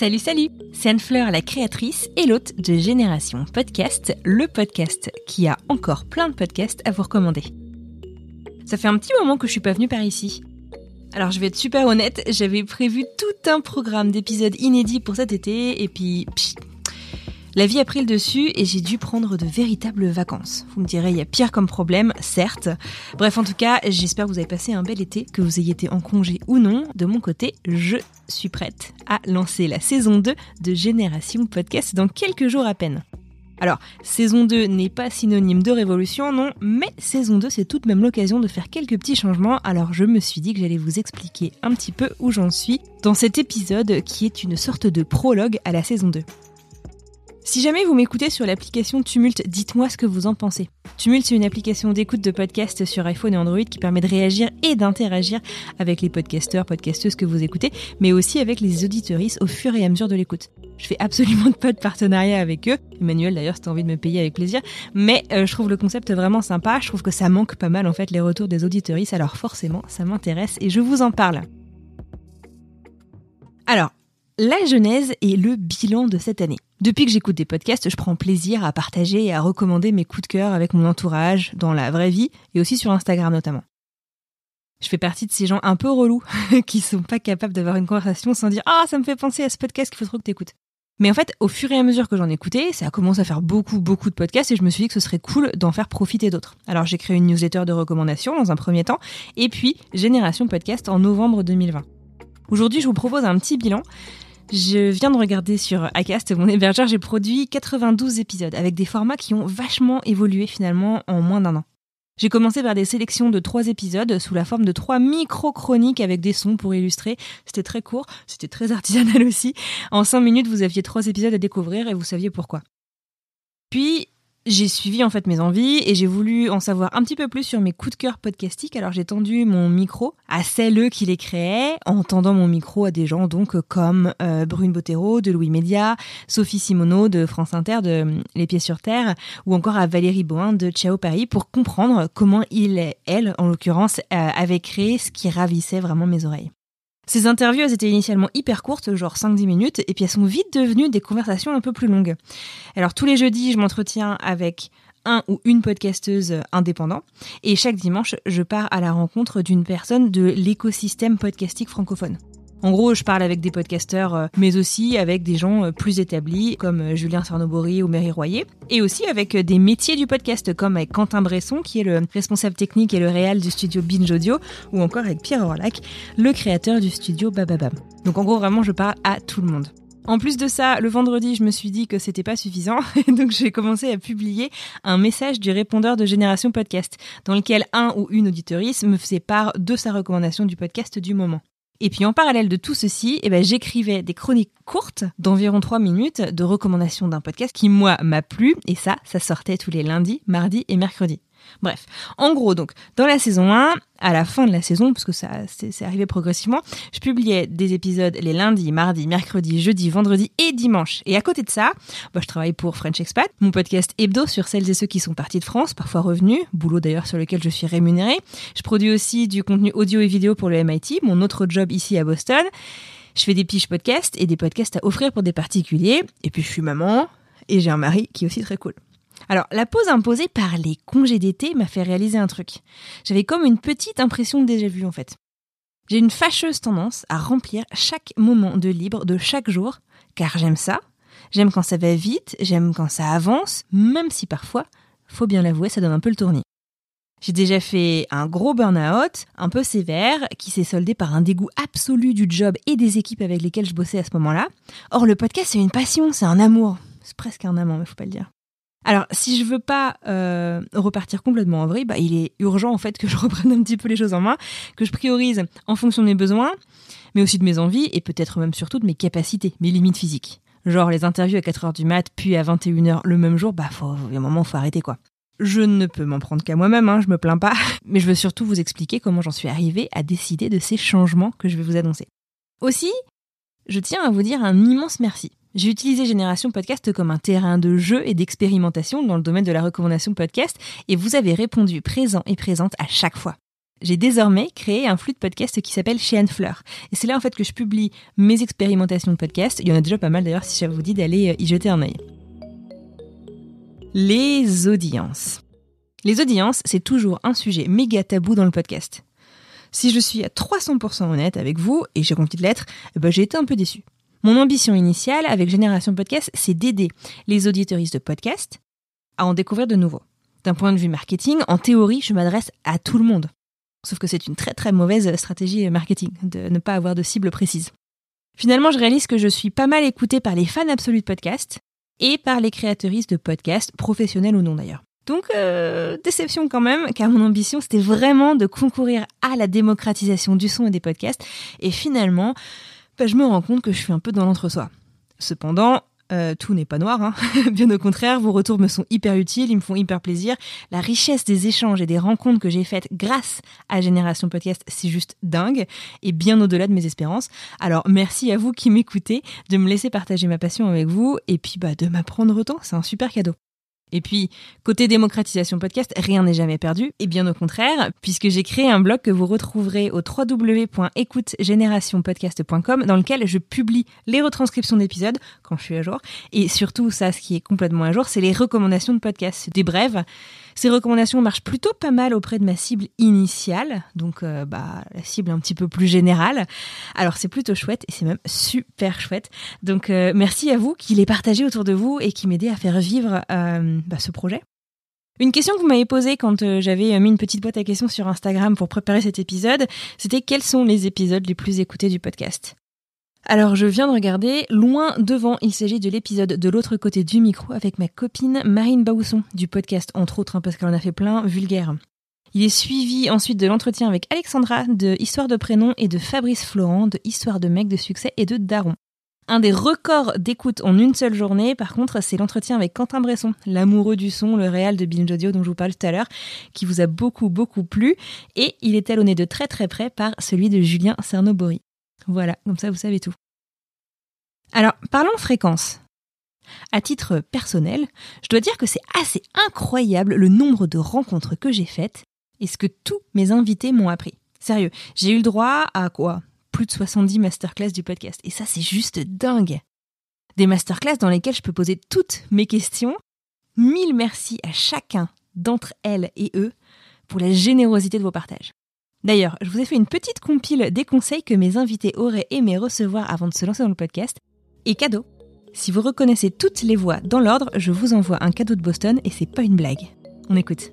Salut, salut C'est Anne Fleur, la créatrice et l'hôte de Génération Podcast, le podcast qui a encore plein de podcasts à vous recommander. Ça fait un petit moment que je suis pas venue par ici. Alors je vais être super honnête, j'avais prévu tout un programme d'épisodes inédits pour cet été et puis la vie a pris le dessus et j'ai dû prendre de véritables vacances. Vous me direz, il y a pire comme problème, certes. Bref, en tout cas, j'espère que vous avez passé un bel été, que vous ayez été en congé ou non. De mon côté, je suis prête à lancer la saison 2 de Génération Podcast dans quelques jours à peine. Alors, saison 2 n'est pas synonyme de révolution, non, mais saison 2, c'est tout de même l'occasion de faire quelques petits changements, alors je me suis dit que j'allais vous expliquer un petit peu où j'en suis dans cet épisode qui est une sorte de prologue à la saison 2. Si jamais vous m'écoutez sur l'application Tumult, dites-moi ce que vous en pensez. Tumult, c'est une application d'écoute de podcast sur iPhone et Android qui permet de réagir et d'interagir avec les podcasteurs, podcasteuses que vous écoutez, mais aussi avec les auditeuristes au fur et à mesure de l'écoute. Je fais absolument pas de partenariat avec eux. Emmanuel, d'ailleurs, si t'as envie de me payer avec plaisir. Mais euh, je trouve le concept vraiment sympa. Je trouve que ça manque pas mal, en fait, les retours des auditeuristes. Alors forcément, ça m'intéresse et je vous en parle. Alors, la genèse et le bilan de cette année. Depuis que j'écoute des podcasts, je prends plaisir à partager et à recommander mes coups de cœur avec mon entourage, dans la vraie vie et aussi sur Instagram notamment. Je fais partie de ces gens un peu relous qui sont pas capables d'avoir une conversation sans dire Ah, ça me fait penser à ce podcast qu'il faut trop que t'écoutes. Mais en fait, au fur et à mesure que j'en écoutais, ça a commencé à faire beaucoup, beaucoup de podcasts et je me suis dit que ce serait cool d'en faire profiter d'autres. Alors j'ai créé une newsletter de recommandations dans un premier temps et puis Génération Podcast en novembre 2020. Aujourd'hui, je vous propose un petit bilan. Je viens de regarder sur Acast, mon hébergeur, j'ai produit 92 épisodes avec des formats qui ont vachement évolué finalement en moins d'un an. J'ai commencé par des sélections de trois épisodes sous la forme de trois micro-chroniques avec des sons pour illustrer. C'était très court, c'était très artisanal aussi. En cinq minutes, vous aviez trois épisodes à découvrir et vous saviez pourquoi. Puis, j'ai suivi en fait mes envies et j'ai voulu en savoir un petit peu plus sur mes coups de cœur podcastiques. Alors j'ai tendu mon micro à celles qui les créaient, en tendant mon micro à des gens donc comme euh, Brune Bottero de Louis Média, Sophie Simoneau de France Inter de euh, Les Pieds sur Terre, ou encore à Valérie Boin de Ciao Paris pour comprendre comment il, elle, en l'occurrence, euh, avait créé ce qui ravissait vraiment mes oreilles. Ces interviews, elles étaient initialement hyper courtes, genre 5-10 minutes, et puis elles sont vite devenues des conversations un peu plus longues. Alors tous les jeudis, je m'entretiens avec un ou une podcasteuse indépendant, et chaque dimanche, je pars à la rencontre d'une personne de l'écosystème podcastique francophone. En gros, je parle avec des podcasteurs, euh, mais aussi avec des gens euh, plus établis, comme euh, Julien Sarnobory ou Mary Royer, et aussi avec des métiers du podcast, comme avec Quentin Bresson, qui est le responsable technique et le réal du studio Binge Audio, ou encore avec Pierre Orlac, le créateur du studio Bababam. Donc en gros, vraiment, je parle à tout le monde. En plus de ça, le vendredi, je me suis dit que c'était pas suffisant, donc j'ai commencé à publier un message du répondeur de Génération Podcast, dans lequel un ou une auditoriste me faisait part de sa recommandation du podcast du moment. Et puis en parallèle de tout ceci, eh ben, j'écrivais des chroniques courtes d'environ 3 minutes de recommandations d'un podcast qui, moi, m'a plu. Et ça, ça sortait tous les lundis, mardis et mercredis. Bref, en gros, donc, dans la saison 1, à la fin de la saison, parce que ça c'est arrivé progressivement, je publiais des épisodes les lundis, mardis, mercredis, jeudis, vendredis et dimanche. Et à côté de ça, bah, je travaille pour French Expat, mon podcast hebdo sur celles et ceux qui sont partis de France, parfois revenus, boulot d'ailleurs sur lequel je suis rémunérée. Je produis aussi du contenu audio et vidéo pour le MIT, mon autre job ici à Boston. Je fais des piches podcasts et des podcasts à offrir pour des particuliers. Et puis je suis maman et j'ai un mari qui est aussi très cool. Alors, la pause imposée par les congés d'été m'a fait réaliser un truc. J'avais comme une petite impression de déjà vu en fait. J'ai une fâcheuse tendance à remplir chaque moment de libre de chaque jour, car j'aime ça. J'aime quand ça va vite, j'aime quand ça avance, même si parfois, faut bien l'avouer, ça donne un peu le tournis. J'ai déjà fait un gros burn-out, un peu sévère, qui s'est soldé par un dégoût absolu du job et des équipes avec lesquelles je bossais à ce moment-là. Or, le podcast, c'est une passion, c'est un amour. C'est presque un amant, mais faut pas le dire. Alors, si je veux pas euh, repartir complètement en vrille, bah, il est urgent en fait que je reprenne un petit peu les choses en main, que je priorise en fonction de mes besoins, mais aussi de mes envies et peut-être même surtout de mes capacités, mes limites physiques. Genre les interviews à 4h du mat, puis à 21h le même jour, bah il y a un moment faut arrêter quoi. Je ne peux m'en prendre qu'à moi-même, hein, je me plains pas, mais je veux surtout vous expliquer comment j'en suis arrivée à décider de ces changements que je vais vous annoncer. Aussi, je tiens à vous dire un immense merci. J'ai utilisé Génération Podcast comme un terrain de jeu et d'expérimentation dans le domaine de la recommandation podcast et vous avez répondu présent et présente à chaque fois. J'ai désormais créé un flux de podcast qui s'appelle Chez Anne Fleur. Et c'est là en fait que je publie mes expérimentations de podcast. Il y en a déjà pas mal d'ailleurs si ça vous dit d'aller euh, y jeter un œil. Les audiences. Les audiences, c'est toujours un sujet méga tabou dans le podcast. Si je suis à 300% honnête avec vous, et j'ai rempli de l'être, eh ben j'ai été un peu déçu. Mon ambition initiale avec Génération Podcast, c'est d'aider les auditeuristes de podcast à en découvrir de nouveaux. D'un point de vue marketing, en théorie, je m'adresse à tout le monde. Sauf que c'est une très très mauvaise stratégie marketing de ne pas avoir de cible précise. Finalement, je réalise que je suis pas mal écoutée par les fans absolus de podcast et par les créateuristes de podcasts, professionnels ou non d'ailleurs. Donc, euh, déception quand même, car mon ambition, c'était vraiment de concourir à la démocratisation du son et des podcasts. Et finalement, bah, je me rends compte que je suis un peu dans l'entre-soi. Cependant, euh, tout n'est pas noir, hein. bien au contraire, vos retours me sont hyper utiles, ils me font hyper plaisir. La richesse des échanges et des rencontres que j'ai faites grâce à Génération Podcast, c'est juste dingue et bien au-delà de mes espérances. Alors merci à vous qui m'écoutez de me laisser partager ma passion avec vous et puis bah, de m'apprendre autant, c'est un super cadeau. Et puis, côté démocratisation podcast, rien n'est jamais perdu, et bien au contraire, puisque j'ai créé un blog que vous retrouverez au www.écoutegénérationpodcast.com dans lequel je publie les retranscriptions d'épisodes quand je suis à jour, et surtout, ça, ce qui est complètement à jour, c'est les recommandations de podcasts, des brèves, ces recommandations marchent plutôt pas mal auprès de ma cible initiale, donc euh, bah, la cible un petit peu plus générale. Alors c'est plutôt chouette et c'est même super chouette. Donc euh, merci à vous qui les partagez autour de vous et qui m'aidez à faire vivre euh, bah, ce projet. Une question que vous m'avez posée quand j'avais mis une petite boîte à questions sur Instagram pour préparer cet épisode, c'était quels sont les épisodes les plus écoutés du podcast? Alors je viens de regarder, loin devant, il s'agit de l'épisode de l'autre côté du micro avec ma copine Marine Baousson du podcast entre autres hein, parce qu'elle en a fait plein, Vulgaire. Il est suivi ensuite de l'entretien avec Alexandra de Histoire de prénom et de Fabrice Florent de Histoire de mec de succès et de Daron. Un des records d'écoute en une seule journée, par contre, c'est l'entretien avec Quentin Bresson, l'amoureux du son, le réal de Binge Audio dont je vous parle tout à l'heure, qui vous a beaucoup beaucoup plu, et il est talonné de très très près par celui de Julien Cernobori. Voilà, comme ça vous savez tout. Alors, parlons fréquence. À titre personnel, je dois dire que c'est assez incroyable le nombre de rencontres que j'ai faites et ce que tous mes invités m'ont appris. Sérieux, j'ai eu le droit à quoi? Plus de 70 masterclass du podcast. Et ça, c'est juste dingue. Des masterclass dans lesquelles je peux poser toutes mes questions. Mille merci à chacun d'entre elles et eux pour la générosité de vos partages. D'ailleurs, je vous ai fait une petite compile des conseils que mes invités auraient aimé recevoir avant de se lancer dans le podcast. Et cadeau Si vous reconnaissez toutes les voix dans l'ordre, je vous envoie un cadeau de Boston et c'est pas une blague. On écoute.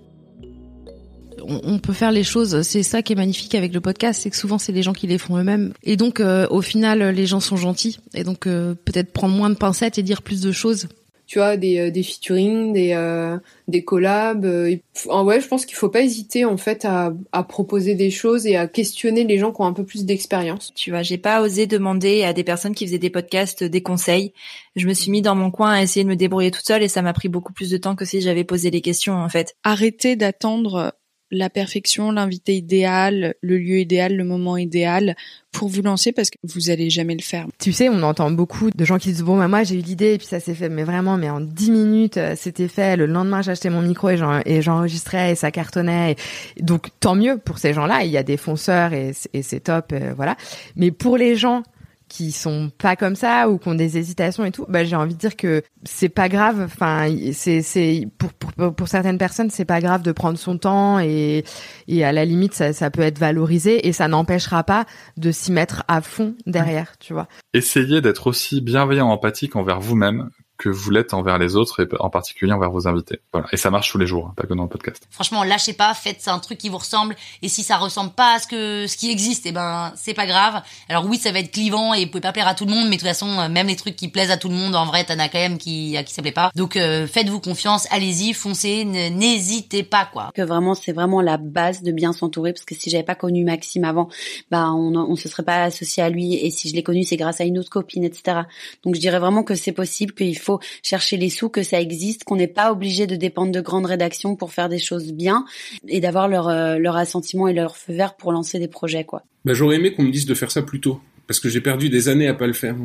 On, peut faire les choses, c'est ça qui est magnifique avec le podcast, c'est que souvent c'est les gens qui les font eux-mêmes. Et donc euh, au final, les gens sont gentils. Et donc euh, peut-être prendre moins de pincettes et dire plus de choses tu vois, des, euh, des featuring, des, euh, des collabs. Euh, ouais, je pense qu'il faut pas hésiter en fait à, à proposer des choses et à questionner les gens qui ont un peu plus d'expérience. Tu vois, j'ai pas osé demander à des personnes qui faisaient des podcasts des conseils. Je me suis mis dans mon coin à essayer de me débrouiller toute seule et ça m'a pris beaucoup plus de temps que si j'avais posé les questions en fait. Arrêtez d'attendre la perfection, l'invité idéal, le lieu idéal, le moment idéal pour vous lancer parce que vous allez jamais le faire. Tu sais, on entend beaucoup de gens qui disent bon bah moi j'ai eu l'idée et puis ça s'est fait mais vraiment mais en dix minutes euh, c'était fait. Le lendemain acheté mon micro et j'enregistrais et ça cartonnait. Donc tant mieux pour ces gens-là. Il y a des fonceurs et, c'est top, euh, voilà. Mais pour les gens qui sont pas comme ça ou qui ont des hésitations et tout, bah j'ai envie de dire que c'est pas grave. Enfin, c'est c'est pour, pour pour certaines personnes c'est pas grave de prendre son temps et et à la limite ça ça peut être valorisé et ça n'empêchera pas de s'y mettre à fond derrière, tu vois. Essayez d'être aussi bienveillant, empathique envers vous-même que vous l'êtes envers les autres et en particulier envers vos invités. Voilà. Et ça marche tous les jours, hein, pas que dans le podcast. Franchement, lâchez pas, faites un truc qui vous ressemble. Et si ça ressemble pas à ce que ce qui existe, eh ben c'est pas grave. Alors oui, ça va être clivant et vous pouvez pas plaire à tout le monde, mais de toute façon, euh, même les trucs qui plaisent à tout le monde, en vrai, t'en as quand même qui à qui ça plaît pas. Donc euh, faites-vous confiance, allez-y, foncez, n'hésitez pas quoi. Que vraiment, c'est vraiment la base de bien s'entourer, parce que si j'avais pas connu Maxime avant, bah on on se serait pas associé à lui. Et si je l'ai connu, c'est grâce à une autre copine, etc. Donc je dirais vraiment que c'est possible, qu'il faut chercher les sous, que ça existe, qu'on n'est pas obligé de dépendre de grandes rédactions pour faire des choses bien et d'avoir leur, euh, leur assentiment et leur feu vert pour lancer des projets, quoi. Bah, j'aurais aimé qu'on me dise de faire ça plus tôt. Parce que j'ai perdu des années à pas le faire.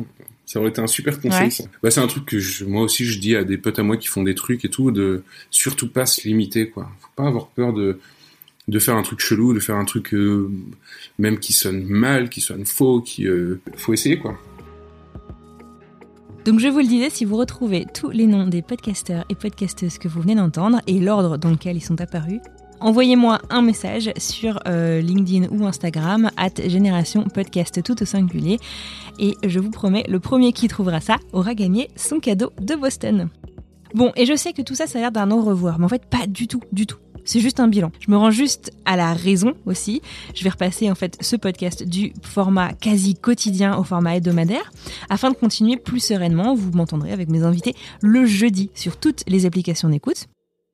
Ça aurait été un super conseil. Bah, c'est un truc que moi aussi je dis à des potes à moi qui font des trucs et tout, de surtout pas se limiter, quoi. Faut pas avoir peur de de faire un truc chelou, de faire un truc euh, même qui sonne mal, qui sonne faux, qui euh, faut essayer quoi. Donc je vous le disais, si vous retrouvez tous les noms des podcasteurs et podcasteuses que vous venez d'entendre et l'ordre dans lequel ils sont apparus, envoyez-moi un message sur euh, LinkedIn ou Instagram, at Génération Podcast tout au singulier, et je vous promets, le premier qui trouvera ça aura gagné son cadeau de Boston. Bon, et je sais que tout ça, ça a l'air d'un au revoir, mais en fait, pas du tout, du tout. C'est juste un bilan. Je me rends juste à la raison aussi. Je vais repasser en fait ce podcast du format quasi quotidien au format hebdomadaire afin de continuer plus sereinement. Vous m'entendrez avec mes invités le jeudi sur toutes les applications d'écoute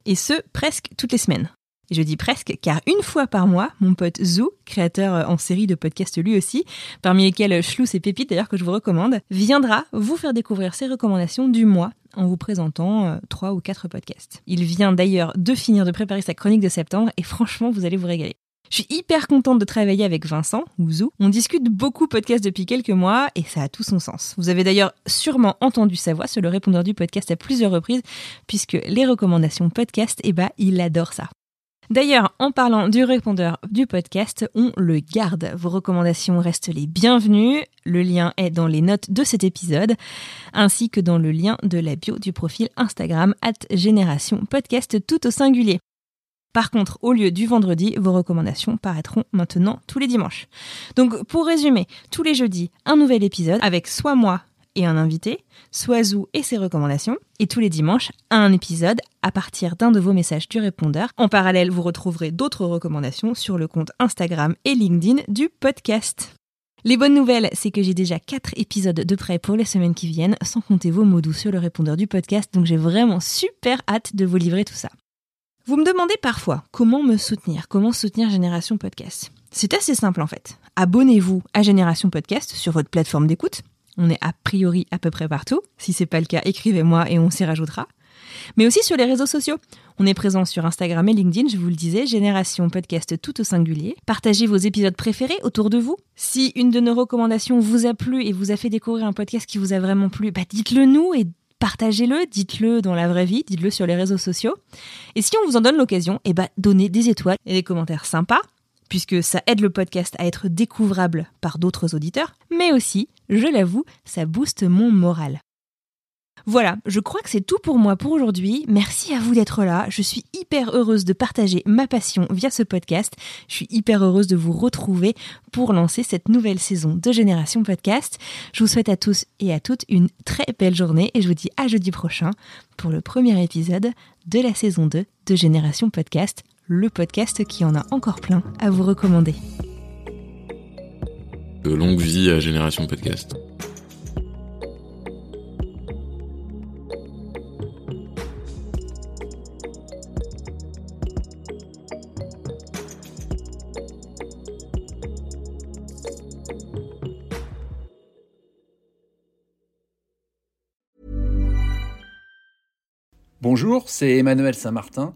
et ce presque toutes les semaines. Et je dis presque car une fois par mois, mon pote Zou, créateur en série de podcasts lui aussi, parmi lesquels Schluss et Pépite d'ailleurs que je vous recommande, viendra vous faire découvrir ses recommandations du mois en vous présentant euh, trois ou quatre podcasts. Il vient d'ailleurs de finir de préparer sa chronique de septembre et franchement, vous allez vous régaler. Je suis hyper contente de travailler avec Vincent, ou Zou. On discute beaucoup podcast depuis quelques mois et ça a tout son sens. Vous avez d'ailleurs sûrement entendu sa voix sur le répondeur du podcast à plusieurs reprises, puisque les recommandations podcast, eh ben, il adore ça. D'ailleurs, en parlant du répondeur du podcast, on le garde. Vos recommandations restent les bienvenues. Le lien est dans les notes de cet épisode, ainsi que dans le lien de la bio du profil Instagram at Génération Podcast tout au singulier. Par contre, au lieu du vendredi, vos recommandations paraîtront maintenant tous les dimanches. Donc, pour résumer, tous les jeudis, un nouvel épisode avec soit moi, et un invité, Soazou et ses recommandations, et tous les dimanches, un épisode à partir d'un de vos messages du répondeur. En parallèle, vous retrouverez d'autres recommandations sur le compte Instagram et LinkedIn du podcast. Les bonnes nouvelles, c'est que j'ai déjà 4 épisodes de prêt pour les semaines qui viennent, sans compter vos mots doux sur le répondeur du podcast, donc j'ai vraiment super hâte de vous livrer tout ça. Vous me demandez parfois comment me soutenir, comment soutenir Génération Podcast. C'est assez simple en fait. Abonnez-vous à Génération Podcast sur votre plateforme d'écoute, on est a priori à peu près partout. Si c'est pas le cas, écrivez-moi et on s'y rajoutera. Mais aussi sur les réseaux sociaux. On est présent sur Instagram et LinkedIn, je vous le disais, Génération Podcast tout au singulier. Partagez vos épisodes préférés autour de vous. Si une de nos recommandations vous a plu et vous a fait découvrir un podcast qui vous a vraiment plu, bah dites-le nous et partagez-le, dites-le dans la vraie vie, dites-le sur les réseaux sociaux. Et si on vous en donne l'occasion, eh bah donnez des étoiles et des commentaires sympas puisque ça aide le podcast à être découvrable par d'autres auditeurs, mais aussi, je l'avoue, ça booste mon moral. Voilà, je crois que c'est tout pour moi pour aujourd'hui. Merci à vous d'être là. Je suis hyper heureuse de partager ma passion via ce podcast. Je suis hyper heureuse de vous retrouver pour lancer cette nouvelle saison de Génération Podcast. Je vous souhaite à tous et à toutes une très belle journée et je vous dis à jeudi prochain pour le premier épisode de la saison 2 de Génération Podcast le podcast qui en a encore plein à vous recommander. De longue vie à Génération Podcast. Bonjour, c'est Emmanuel Saint-Martin.